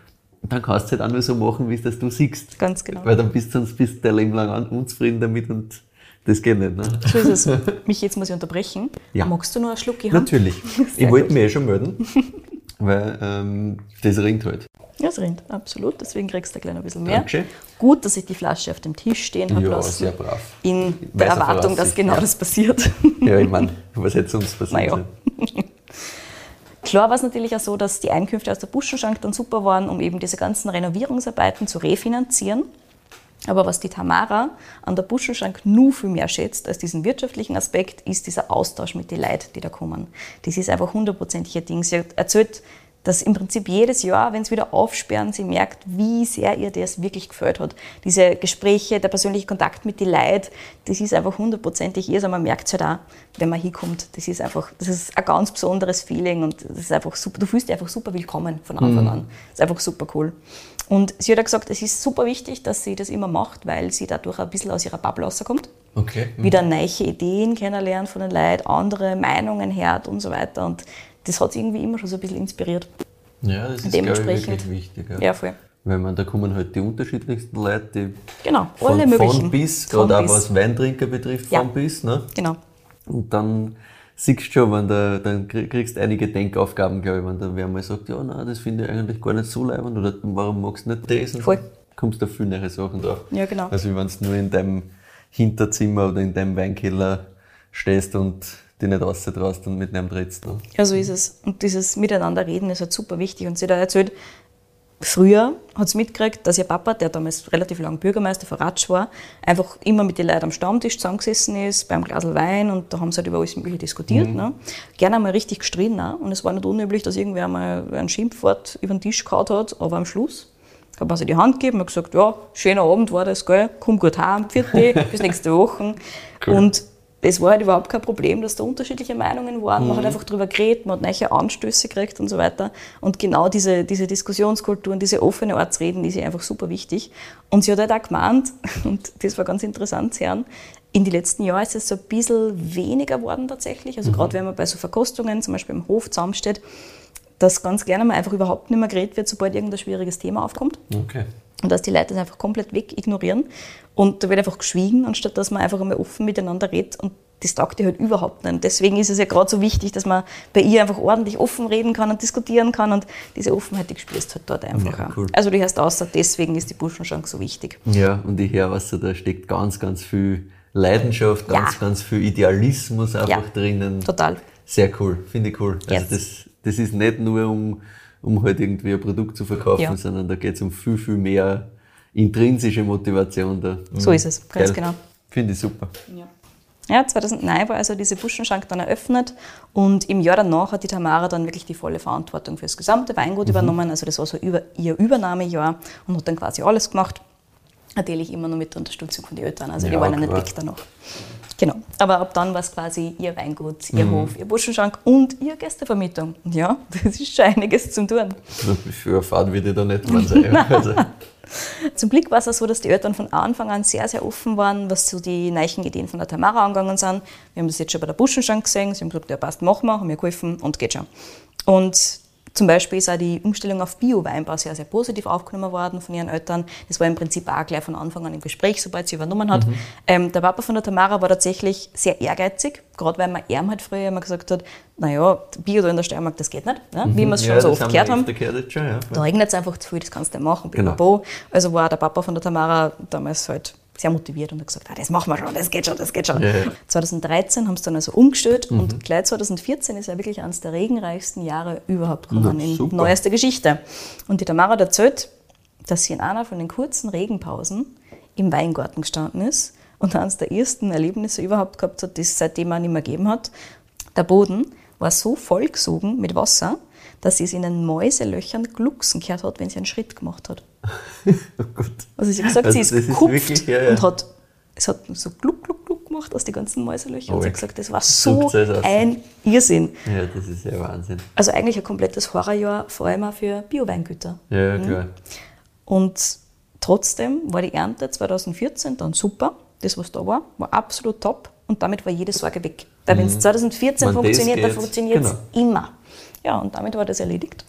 B: Dann kannst du halt auch nur so machen, wie es das du siehst.
C: Ganz genau.
B: Weil dann bist du sonst bist du dein Leben lang un- unzufrieden damit und das geht nicht. Ne?
C: So ist es. Mich jetzt muss ich unterbrechen.
B: Ja.
C: Magst du noch einen Schluck haben?
B: Natürlich. Ich wollte mich eh schon melden, weil ähm, das ringt halt.
C: Ja, es rinnt, absolut. Deswegen kriegst du gleich noch ein bisschen mehr.
B: Dankeschön.
C: Gut, dass ich die Flasche auf dem Tisch stehen habe
B: Ja,
C: lassen.
B: sehr brav.
C: In der
B: Weißer
C: Erwartung, dass genau
B: ja.
C: das passiert.
B: Ja, ich meine, was hätte sonst passiert
C: Naja. Klar war es natürlich auch so, dass die Einkünfte aus der Buschenschank dann super waren, um eben diese ganzen Renovierungsarbeiten zu refinanzieren. Aber was die Tamara an der Buschenschank nur viel mehr schätzt als diesen wirtschaftlichen Aspekt, ist dieser Austausch mit den Leuten, die da kommen. Das ist einfach hundertprozentig ihr Ding. Sie erzählt, dass im Prinzip jedes Jahr, wenn sie wieder aufsperren, sie merkt, wie sehr ihr das wirklich gefällt hat. Diese Gespräche, der persönliche Kontakt mit den Leuten, das ist einfach hundertprozentig ihr. Also man merkt es halt auch, wenn man hinkommt. Das ist einfach, das ist ein ganz besonderes Feeling und das ist einfach super. Du fühlst dich einfach super willkommen von Anfang an. Das ist einfach super cool. Und sie hat auch gesagt, es ist super wichtig, dass sie das immer macht, weil sie dadurch ein bisschen aus ihrer Bubble rauskommt.
B: Okay. Mhm.
C: Wieder neue Ideen kennenlernt von den Leuten, andere Meinungen hört und so weiter. Und das hat irgendwie immer schon so ein bisschen inspiriert.
B: Ja, das ist
C: Dementsprechend-
B: wirklich wichtig. Ja.
C: Ja, voll.
B: Weil man, da kommen halt die unterschiedlichsten Leute, die
C: Genau,
B: von,
C: alle möglichen.
B: von bis,
C: Von
B: gerade auch was Weintrinker betrifft,
C: Ja.
B: von bis. Ne?
C: Genau.
B: Und dann siehst schon, wenn da, dann krieg- kriegst du einige Denkaufgaben, glaube ich, wenn dann wer mal sagt, ja, nein, das finde ich eigentlich gar nicht so leibend oder warum magst du nicht das? Und
C: Voll.
B: kommst du auf viel neue Sachen drauf.
C: Ja, genau.
B: Also wenn du nur in deinem Hinterzimmer oder in deinem Weinkeller stehst und dich nicht raustraust und mit einem redst. Ne?
C: Ja, so ist es. Und dieses Miteinanderreden ist halt super wichtig. Und sie auch erzählt, früher hat sie mitgekriegt, dass ihr Papa, der damals relativ lang Bürgermeister von Ratsch war, einfach immer mit den Leuten am Stammtisch zusammengesessen ist, beim Glas Wein und da haben sie halt über alles Mögliche diskutiert. Ne? Gerne einmal richtig gestritten auch. Und es war nicht unüblich, dass irgendwer mal ein Schimpfwort über den Tisch gehauen hat, aber am Schluss hat man sich die Hand gegeben und gesagt, ja, schöner Abend war das, gell, komm gut heim, vierte, bis nächste Woche. Und es war halt überhaupt kein Problem, dass da unterschiedliche Meinungen waren. Man hat einfach drüber geredet, man hat neue Anstöße gekriegt und so weiter. Und genau diese, diese Diskussionskultur und diese offene Art zu reden, die ist einfach super wichtig. Und sie hat halt auch gemeint, und das war ganz interessant zu hören, in den letzten Jahren ist es so ein bisschen weniger geworden tatsächlich. Also gerade wenn man bei so Verkostungen, zum Beispiel im Hof zusammensteht, dass ganz gerne mal einfach überhaupt nicht mehr geredet wird, sobald irgendein schwieriges Thema aufkommt.
B: Okay.
C: Und dass die Leute das einfach komplett weg ignorieren. Und da wird einfach geschwiegen, anstatt dass man einfach einmal offen miteinander redet. Und das taugt ihr halt überhaupt nicht. Deswegen ist es ja gerade so wichtig, dass man bei ihr einfach ordentlich offen reden kann und diskutieren kann. Und diese Offenheit, die spürst halt dort einfach
B: Ja,
C: auch.
B: cool.
C: Also du hörst außer deswegen ist die Buschenschank so wichtig.
B: Ja, und ich höre, was da steckt ganz, ganz viel Leidenschaft,
C: Ja.
B: ganz, ganz viel Idealismus einfach
C: Ja,
B: drinnen.
C: Total.
B: Sehr cool, finde ich cool.
C: Yes.
B: Also das, das ist nicht nur um, um halt irgendwie ein Produkt zu verkaufen,
C: Ja.
B: sondern da geht es um viel, viel mehr intrinsische Motivation da.
C: So ist es, ganz
B: Geil.
C: genau.
B: Finde ich super.
C: Ja, 2009 war also diese Buschenschank dann eröffnet und im Jahr danach hat die Tamara dann wirklich die volle Verantwortung für das gesamte Weingut übernommen. Also das war so über, ihr Übernahmejahr und hat dann quasi alles gemacht. Natürlich immer nur mit der Unterstützung von den Eltern, also die
B: Ja,
C: waren ja nicht weg danach. Genau. Aber ab dann war es quasi ihr Weingut, ihr Hof, ihr Buschenschank und ihr Gästevermietung. Ja, das ist schon einiges zum tun.
B: Für Fahrt würde ich da nicht mal sein. also,
C: Zum Glück war es auch so, dass die Eltern von Anfang an sehr, sehr offen waren, was so die neuen Ideen von der Tamara angegangen sind. Wir haben das jetzt schon bei der Buschenschank gesehen. Sie haben gesagt, ja passt, machen wir, haben mir geholfen und geht schon. Und zum Beispiel ist auch die Umstellung auf Bio-Weinbau sehr, sehr positiv aufgenommen worden von ihren Eltern. Das war im Prinzip auch gleich von Anfang an im Gespräch, sobald sie übernommen hat. Ähm, der Papa von der Tamara war tatsächlich sehr ehrgeizig, gerade weil man ihm halt früher immer gesagt hat, naja, Bio da in der Steiermark, das geht nicht, ne? wie wir es schon
B: ja,
C: so oft gehört haben.
B: gehört jetzt schon, ja.
C: Da regnet es einfach zu viel, das kannst du nicht machen.
B: Genau.
C: Also war der Papa von der Tamara damals halt sehr motiviert und hat gesagt, ah, das machen wir schon, das geht schon, das geht schon.
B: Ja.
C: 2013 haben sie dann also umgestellt und gleich 2014 ist ja wirklich eines der regenreichsten Jahre überhaupt gekommen in
B: super.
C: neuester Geschichte. Und die Tamara hat erzählt, dass sie in einer von den kurzen Regenpausen im Weingarten gestanden ist und eines der ersten Erlebnisse überhaupt gehabt hat, die es seitdem auch nicht mehr gegeben hat. Der Boden war so vollgesogen mit Wasser, dass sie es in den Mäuselöchern glucksen gehört hat, wenn sie einen Schritt gemacht hat.
B: Oh Gott.
C: Also sie hat gesagt,
B: Also
C: sie ist gekupft
B: ja, ja.
C: und hat, es hat so gluck, gluck, gluck gemacht aus den ganzen Mäuselöchern.
B: Oh,
C: und sie
B: ich-
C: hat gesagt, das war so ein Irrsinn.
B: Ja, das ist ja Wahnsinn.
C: Also eigentlich ein komplettes Horrorjahr, vor allem auch für Bioweingüter.
B: Ja, ja, klar.
C: Und trotzdem war die Ernte 2014 dann super. Das, was da war, war absolut top. Und damit war jede Sorge weg. Weil wenn es 2014
B: Wenn Mhm. das
C: funktioniert, dann funktioniert es
B: genau.
C: immer. Ja, und damit war das erledigt.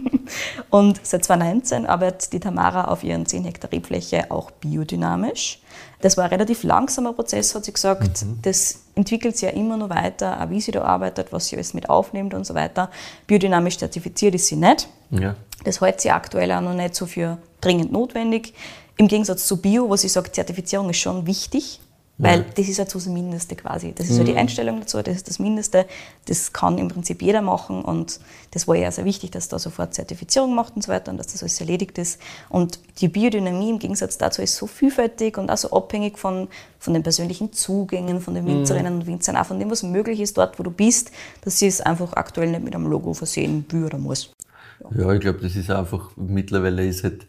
C: und seit 2019 arbeitet die Tamara auf ihren 10 Hektar Rebfläche auch biodynamisch. Das war ein relativ langsamer Prozess, hat sie gesagt.
B: Mhm.
C: Das entwickelt sie ja immer noch weiter, auch wie sie da arbeitet, was sie alles mit aufnimmt und so weiter. Biodynamisch zertifiziert ist sie nicht.
B: Ja.
C: Das hält sie aktuell auch noch nicht so für dringend notwendig. Im Gegensatz zu Bio, wo sie sagt, Zertifizierung ist schon wichtig, weil das ist halt so das Mindeste quasi. Das ist ja die Einstellung dazu, das ist das Mindeste. Das kann im Prinzip jeder machen und das war ja sehr wichtig, dass da sofort Zertifizierung macht und so weiter und dass das alles erledigt ist. Und die Biodynamie im Gegensatz dazu ist so vielfältig und auch so abhängig von, von den persönlichen Zugängen, von den Winzerinnen und Winzern, auch von dem, was möglich ist dort, wo du bist, dass sie es einfach aktuell nicht mit einem Logo versehen will oder muss.
B: Ja, ich glaube, das ist einfach, mittlerweile ist halt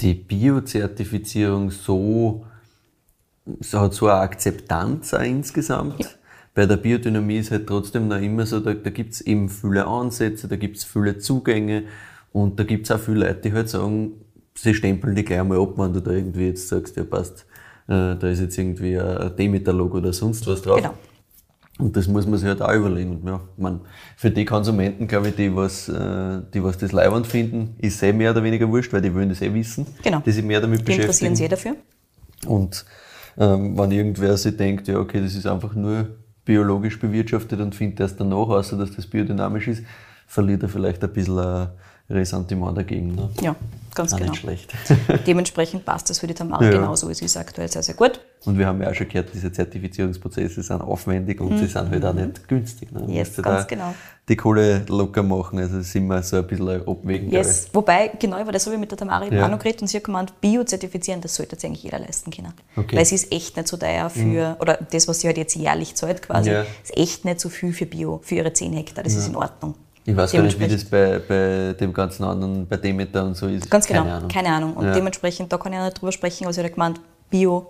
B: die Bio-Zertifizierung so, so hat so eine Akzeptanz auch insgesamt. Bei der Biodynamie ist halt trotzdem noch immer so, da, da gibt es eben viele Ansätze, da gibt es viele Zugänge und da gibt es auch viele Leute, die halt sagen, sie stempeln die gleich einmal ab, wenn du da irgendwie jetzt sagst, ja passt, äh, da ist jetzt irgendwie ein Demeter-Logo oder sonst was drauf.
C: Genau.
B: Und das muss man sich halt auch überlegen. Und ja, man, für die Konsumenten, glaube ich, die was, äh, die was das Leihwand finden, ist eh mehr oder weniger wurscht, weil die wollen das eh wissen.
C: Genau.
B: Die sich mehr damit
C: Die interessieren
B: beschäftigen.
C: sich eh dafür.
B: Und ähm, wenn irgendwer sich denkt, ja, okay, das ist einfach nur biologisch bewirtschaftet und findet erst danach, außer dass das biodynamisch ist, verliert er vielleicht ein bisschen ein Ressentiment dagegen. Ne?
C: Ja, ganz
B: Auch
C: genau.
B: nicht schlecht.
C: Dementsprechend passt das für die Tamara
B: Ja.
C: genauso. Es ist aktuell sehr, sehr gut.
B: Und wir haben ja auch schon gehört, diese Zertifizierungsprozesse sind aufwendig und sie sind halt auch nicht günstig. Ne?
C: Mhm. Yes, ganz genau.
B: Die Kohle locker machen, also ist immer so ein bisschen Abwägen.
C: Yes. Wobei, genau, über das habe ich mit der Tamara
B: Ja.
C: noch geredet und sie hat gemeint, Bio-zertifizieren, das sollte sich eigentlich jeder leisten können.
B: Okay. Mhm.
C: Weil es ist echt nicht so teuer für, oder das, was sie halt jetzt jährlich zahlt quasi,
B: Ja.
C: ist echt nicht so viel für Bio, für ihre 10 Hektar, das ist in Ordnung.
B: Ich. ich weiß gar nicht, wie das bei, bei dem ganzen anderen, bei Demeter und so ist.
C: Ganz genau,
B: Keine Ahnung.
C: keine Ahnung. Und
B: Ja.
C: dementsprechend, da kann ich auch nicht drüber sprechen, aber sie hat gemeint, Bio,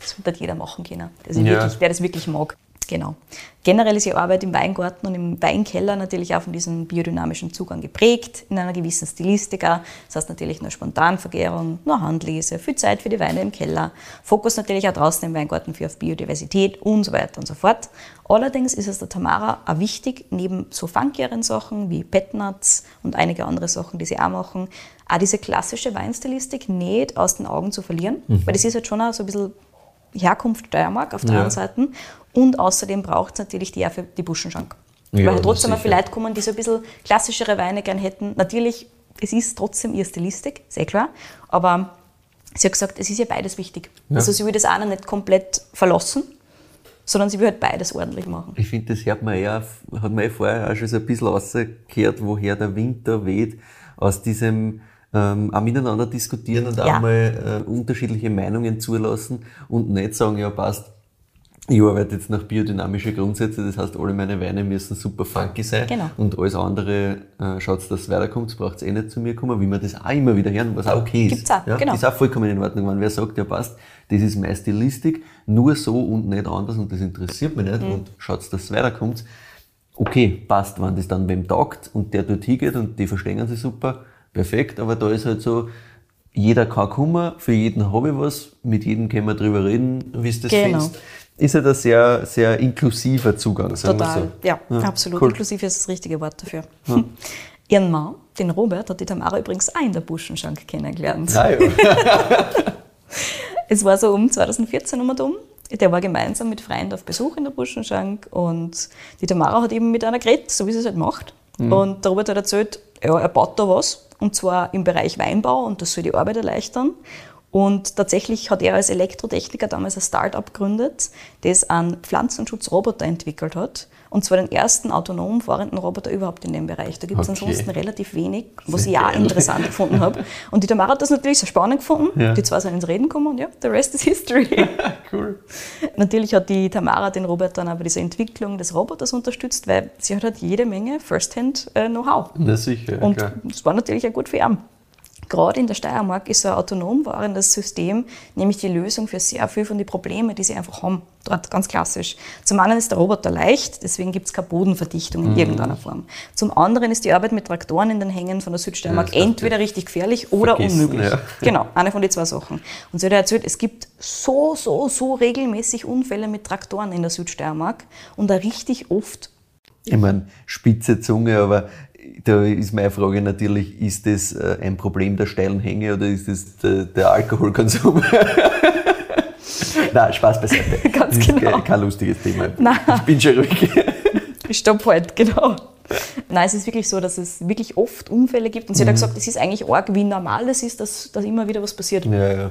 C: das wird jeder machen können, der, sich
B: Ja.
C: wirklich, der das wirklich mag. Genau. Generell ist die Arbeit im Weingarten und im Weinkeller natürlich auch von diesem biodynamischen Zugang geprägt, in einer gewissen Stilistika. Das heißt natürlich nur Spontanvergärung, nur Handlese, viel Zeit für die Weine im Keller, Fokus natürlich auch draußen im Weingarten für auf Biodiversität und so weiter und so fort. Allerdings ist es der Tamara auch wichtig, neben so funkieren Sachen wie Petnuts und einige andere Sachen, die sie auch machen, auch diese klassische Weinstilistik nicht aus den Augen zu verlieren, weil das ist halt schon auch so ein bisschen Herkunft Steiermark auf der
B: Ja.
C: einen Seite. Und außerdem braucht es natürlich die auch für die Buschenschank.
B: Ja,
C: Weil trotzdem auch viele Leute kommen, die so ein bisschen klassischere Weine gern hätten. Natürlich, es ist trotzdem ihre Stilistik, sehr klar. Aber sie hat gesagt, es ist ja beides wichtig.
B: Ja.
C: Also sie will das eine nicht komplett verlassen, sondern sie will halt beides ordentlich machen.
B: Ich finde, das hört man eher, hat man eh vorher auch schon so ein bisschen rausgehört, woher der Wind da weht, aus diesem ähm, auch miteinander diskutieren und
C: Ja.
B: auch mal äh, unterschiedliche Meinungen zulassen und nicht sagen, ja passt, ich arbeite jetzt nach biodynamischen Grundsätzen, das heißt, alle meine Weine müssen super funky sein
C: Genau.
B: und alles andere äh, schaut, dass es weiterkommt, braucht eh nicht zu mir kommen, wie wir das auch immer wieder hören, was auch okay ist.
C: Gibt's auch,
B: ja,
C: genau.
B: Ist auch vollkommen in Ordnung, wenn wer sagt, ja passt, das ist meine Stilistik, nur so und nicht anders und das interessiert mich
C: Mhm.
B: nicht und schaut, dass es weiterkommt. Okay, passt, wenn das dann wem taugt und der dort hingeht und die verstehen sich super, perfekt, aber da ist halt so, jeder kann kommen, für jeden habe ich was, mit jedem können wir drüber reden, wie es das
C: Genau.
B: findest. Ist halt ein sehr, sehr inklusiver Zugang, sagen
C: Total.
B: so.
C: Ja, absolut.
B: cool.
C: Inklusiv ist das richtige Wort dafür. Ihren Mann, den Robert, hat die Tamara übrigens auch in der Buschenschank kennengelernt.
B: Ah, ja.
C: Es war so um 2014 um und um. Der war gemeinsam mit Freunden auf Besuch in der Buschenschank und die Tamara hat eben mit einer geredet, so wie sie es halt macht. Und der Robert hat erzählt, ja, er baut da was und zwar im Bereich Weinbau und das soll die Arbeit erleichtern. Und tatsächlich hat er als Elektrotechniker damals ein Start-up gegründet, das einen Pflanzenschutzroboter entwickelt hat. Und zwar den ersten autonom fahrenden Roboter überhaupt in dem Bereich. Da gibt es
B: Okay.
C: ansonsten relativ wenig, was ich auch
B: geil.
C: interessant gefunden habe. Und die Tamara hat das natürlich sehr spannend gefunden.
B: Ja.
C: Die zwei sind ins Reden gekommen und ja, the rest is history.
B: cool.
C: Natürlich hat die Tamara den Robert dann auch bei dieser Entwicklung des Roboters unterstützt, weil sie hat halt jede Menge First-Hand-Know-how.
B: Na sicher, ja,
C: Und das war natürlich auch gut für ihn. Gerade in der Steiermark ist so ein autonom fahrendes System nämlich die Lösung für sehr viel von den Problemen, die sie einfach haben. Dort ganz klassisch. Zum einen ist der Roboter leicht, deswegen gibt es keine Bodenverdichtung
B: Mhm.
C: in irgendeiner Form. Zum anderen ist die Arbeit mit Traktoren in den Hängen von der Südsteiermark
B: Ja,
C: entweder richtig gefährlich oder
B: vergessen,
C: unmöglich.
B: ja.
C: Genau, eine von den zwei Sachen. Und sie hat erzählt, es gibt so, so, so regelmäßig Unfälle mit Traktoren in der Südsteiermark und da richtig oft
B: Ich meine, spitze Zunge, aber da ist meine Frage natürlich, ist das äh, ein Problem der steilen Hänge oder ist das der, der Alkoholkonsum? Nein, Spaß beiseite.
C: Ganz
B: das
C: genau.
B: kein, kein lustiges Thema.
C: Nein.
B: Ich bin schon ruhig.
C: Stopp halt, genau. Nein, es ist wirklich so, dass es wirklich oft Unfälle gibt. Und sie hat
B: Mhm.
C: auch gesagt, es ist eigentlich arg, wie normal es ist, dass, dass immer wieder was passiert.
B: Ja, ja.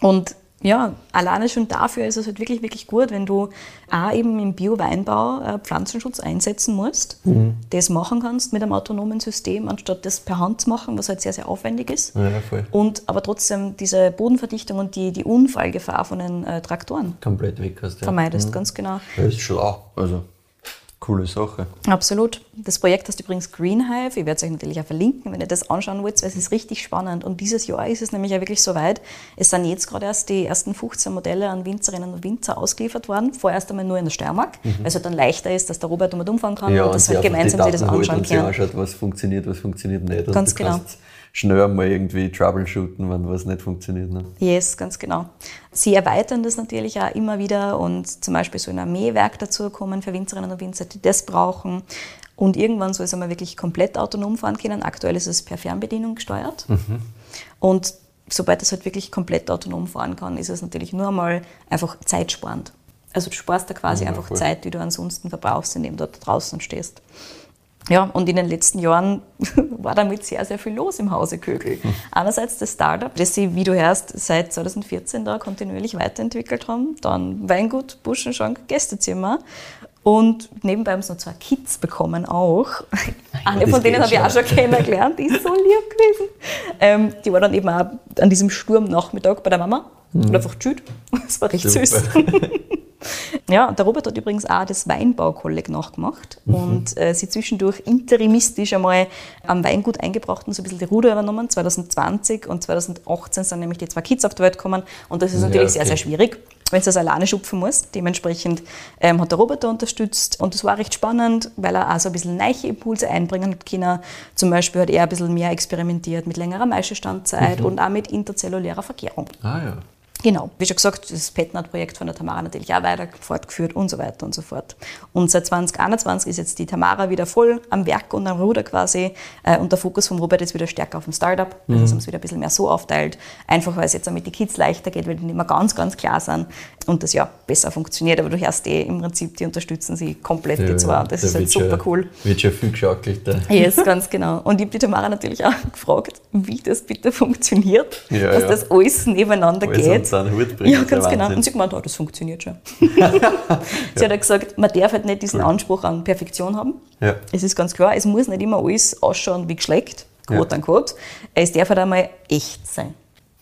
C: Und ja, alleine schon dafür ist es halt wirklich, wirklich gut, wenn du auch eben im Bio-Weinbau äh, Pflanzenschutz einsetzen musst,
B: Mhm.
C: das machen kannst mit einem autonomen System, anstatt das per Hand zu machen, was halt sehr, sehr aufwendig ist.
B: Ja, voll.
C: Und aber trotzdem diese Bodenverdichtung und die, die Unfallgefahr von den äh, Traktoren
B: Komplett weg hast. Ja.
C: vermeidest, ganz genau.
B: Das ist schlau. Also, coole Sache.
C: Absolut. Das Projekt heißt übrigens Greenhive. Ich werde es euch natürlich auch verlinken, wenn ihr das anschauen wollt, weil es ist richtig spannend. Und dieses Jahr ist es nämlich ja wirklich soweit. Es sind jetzt gerade erst die ersten 15 Modelle an Winzerinnen und Winzer ausgeliefert worden. Vorerst einmal nur in der Steiermark, weil es halt dann leichter ist, dass der Robert damit umfahren kann und dass
B: sie
C: halt gemeinsam sich das anschauen
B: und sie
C: können.
B: anschaut, was funktioniert, was funktioniert nicht. Und
C: Ganz genau.
B: kannst schnell einmal irgendwie troubleshooten, wenn was nicht funktioniert. Ne?
C: Yes, ganz genau. Sie erweitern das natürlich auch immer wieder und zum Beispiel so ein Armeewerk dazu kommen für Winzerinnen und Winzer, die das brauchen. Und irgendwann soll es einmal wirklich komplett autonom fahren können. Aktuell ist es per Fernbedienung gesteuert. Mhm. Und sobald es halt wirklich komplett autonom fahren kann, ist es natürlich nur einmal einfach zeitsparend. Also du sparst da quasi ja, einfach voll. Zeit, die du ansonsten verbrauchst, indem du da draußen stehst. Ja, und in den letzten Jahren war damit sehr, sehr viel los im Hause Kögel. Einerseits das Startup, das sie, wie du hörst, seit 2014 da kontinuierlich weiterentwickelt haben. Dann Weingut, Buschenschank, Gästezimmer. Und nebenbei haben sie noch zwei Kids bekommen auch. Eine von denen habe ich auch schon kennengelernt, die ist so lieb gewesen. Ähm, die war dann eben auch an diesem Sturmnachmittag bei der Mama. Mhm. Und einfach tschüt. Das war richtig süß. Ja, der Robert hat übrigens auch das Weinbaukolleg nachgemacht mhm. und äh, sie zwischendurch interimistisch einmal am Weingut eingebracht und so ein bisschen die Ruder übernommen. 2020 und 2018 sind nämlich die zwei Kids auf die Welt gekommen und das ist natürlich ja, okay. sehr, sehr schwierig wenn es das alleine schupfen muss. Dementsprechend ähm, hat der Roboter unterstützt und das war recht spannend, weil er auch so ein bisschen neue Impulse einbringen hat können. Zum Beispiel hat er ein bisschen mehr experimentiert mit längerer Maischestandzeit mhm. und auch mit interzellulärer Verkehrung.
B: Ah ja.
C: Genau, wie schon gesagt, das PetNat-Projekt von der Tamara natürlich auch weiter fortgeführt und so weiter und so fort. Und seit 2021 ist jetzt die Tamara wieder voll am Werk und am Ruder quasi äh, und der Fokus vom Robert ist wieder stärker auf dem Startup. Also mhm. Haben es wieder ein bisschen mehr so aufteilt, einfach weil es jetzt auch mit den Kids leichter geht, weil die nicht mehr ganz, ganz klar sind und das ja besser funktioniert. Aber du hörst eh im Prinzip, die unterstützen sie komplett, ja, die zwei. Und das da ist halt super
B: schon,
C: cool.
B: Wird schon viel geschaukelt da.
C: Yes, ganz genau. Und ich habe die Tamara natürlich auch gefragt, wie das bitte funktioniert, ja, dass ja. das alles nebeneinander alles geht.
B: Hut bringen,
C: ja, ganz genau. Und sie gemeint, oh, das funktioniert schon. sie hat halt gesagt, man darf halt nicht diesen cool. Anspruch an Perfektion haben.
B: Ja.
C: Es ist ganz klar, es muss nicht immer alles ausschauen wie geschleckt, quote ja. unquote. Es darf halt einmal echt sein.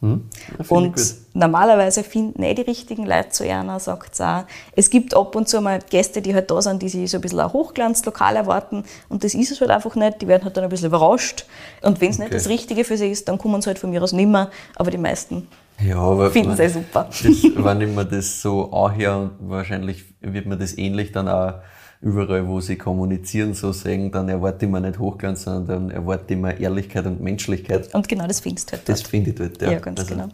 B: Hm?
C: Und normalerweise finden eh die richtigen Leute zu einer, sagt es auch. Es gibt ab und zu mal Gäste, die halt da sind, die sich so ein bisschen ein Hochglanzlokal erwarten. Und das ist es halt einfach nicht. Die werden halt dann ein bisschen überrascht. Und wenn es okay. nicht das Richtige für sie ist, dann kommen sie halt von mir aus nimmer. Aber die meisten
B: ja, aber
C: finden es eh super.
B: Das, wenn ich mir das so anhöre, wahrscheinlich wird mir das ähnlich dann auch überall, wo sie kommunizieren, so sagen, dann erwarte ich mir nicht Hochglanz, sondern dann erwarte ich mir Ehrlichkeit und Menschlichkeit.
C: Und genau das findest du halt
B: dort. Das finde ich dort, ja.
C: Ja, ganz also, genau.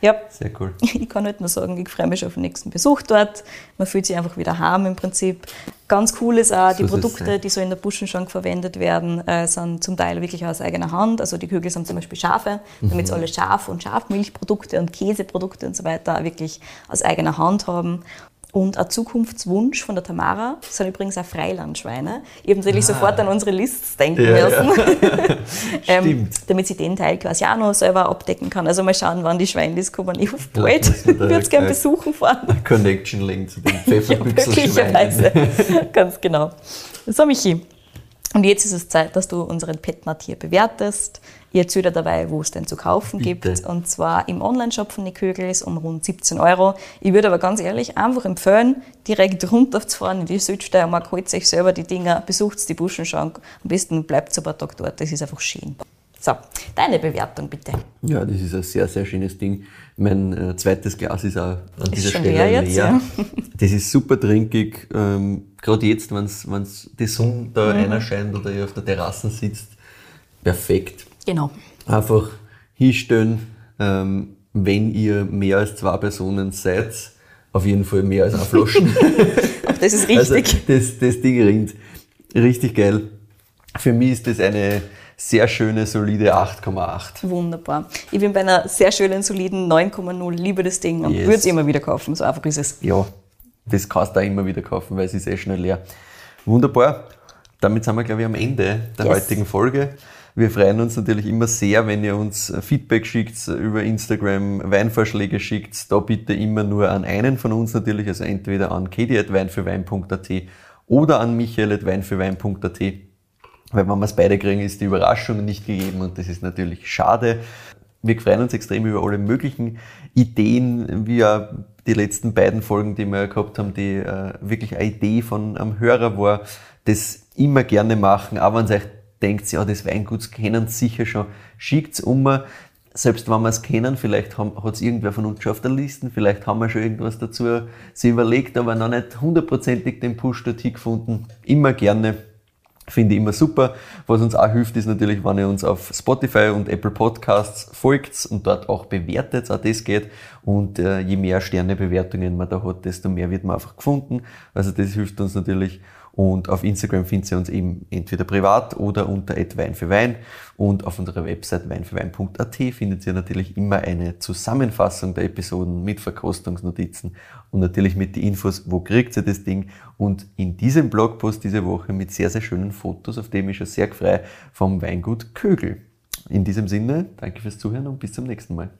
C: Ja,
B: sehr cool.
C: Ich kann halt nur sagen, ich freue mich schon auf den nächsten Besuch dort. Man fühlt sich einfach wieder heim im Prinzip. Ganz cool ist auch, die so Produkte, die so in der Buschenschank verwendet werden, äh, sind zum Teil wirklich aus eigener Hand. Also die Kügel sind zum Beispiel Schafe, damit sie mhm. alle Schaf- und Schafmilchprodukte und Käseprodukte und so weiter wirklich aus eigener Hand haben. Und ein Zukunftswunsch von der Tamara sind übrigens auch Freilandschweine. Ich habe natürlich ah. sofort an unsere Lists denken ja, müssen, ja. ähm, damit sie den Teil quasi auch noch selber abdecken kann. Also mal schauen, wann die Schweinlis kommen. Ich hoffe bald. ich würde es gerne besuchen fahren.
B: Connection legen zu den Pfefferbüchselschweinen.
C: Ja, Ganz genau. So, Michi. Und jetzt ist es Zeit, dass du unseren Petnat hier bewertest. Ich erzähle dabei, wo es denn zu kaufen Bitte. gibt. Und zwar im Onlineshop von Nikögels um rund 17 Euro. Ich würde aber ganz ehrlich einfach empfehlen, direkt runterzufahren in die Südsteiermark, holt sich selber die Dinger, besucht die Buschenschank. Am besten bleibt ein paar Tage dort. Das ist einfach schön. So, deine Bewertung bitte.
B: Ja, das ist ein sehr, sehr schönes Ding. Mein äh, zweites Glas ist auch an ist dieser Stelle leer. Jetzt, Ja. Das ist super trinkig. Ähm, Gerade jetzt, wenn die Sonne da mhm. reinscheint oder ihr auf der Terrasse sitzt, perfekt.
C: Genau.
B: Einfach hinstellen, ähm, wenn ihr mehr als zwei Personen seid, auf jeden Fall mehr als eine Flaschen.
C: Auch das ist richtig.
B: Also das, das Ding rinnt. Richtig geil. Für mich ist das eine sehr schöne, solide 8,8.
C: Wunderbar. Ich bin bei einer sehr schönen, soliden 9,0. Liebe das Ding und yes. würde es immer wieder kaufen. So einfach ist es.
B: Ja, das kannst du auch immer wieder kaufen, weil es ist eh schnell leer. Wunderbar. Damit sind wir, glaube ich, am Ende der yes. heutigen Folge. Wir freuen uns natürlich immer sehr, wenn ihr uns Feedback schickt über Instagram, Weinvorschläge schickt. Da bitte immer nur an einen von uns natürlich, also entweder an kedi.weinfürwein.at oder an michael.weinfürwein.at. Weil wenn wir es beide kriegen, ist die Überraschung nicht gegeben und das ist natürlich schade. Wir freuen uns extrem über alle möglichen Ideen, wie ja die letzten beiden Folgen, die wir gehabt haben, die äh, wirklich eine Idee von einem Hörer war, das immer gerne machen, aber wenn es euch denkt, ja, das Weingut kennen sicher schon, schickt es um. Selbst wenn wir es kennen, vielleicht hat es irgendwer von uns schon auf der Liste, vielleicht haben wir schon irgendwas dazu sie überlegt, aber noch nicht hundertprozentig den Push dorthin gefunden. Immer gerne Finde ich immer super. Was uns auch hilft, ist natürlich, wenn ihr uns auf Spotify und Apple Podcasts folgt und dort auch bewertet, auch das geht. Und äh, je mehr Sternebewertungen man da hat, desto mehr wird man einfach gefunden. Also das hilft uns natürlich. Und auf Instagram findet ihr uns eben entweder privat oder unter Wein für Wein. Und auf unserer Website weinfürwein.at findet ihr natürlich immer eine Zusammenfassung der Episoden mit Verkostungsnotizen und natürlich mit den Infos, wo kriegt ihr das Ding. Und in diesem Blogpost diese Woche mit sehr, sehr schönen Fotos, auf dem ich schon sehr frei vom Weingut Kögel. In diesem Sinne, danke fürs Zuhören und bis zum nächsten Mal.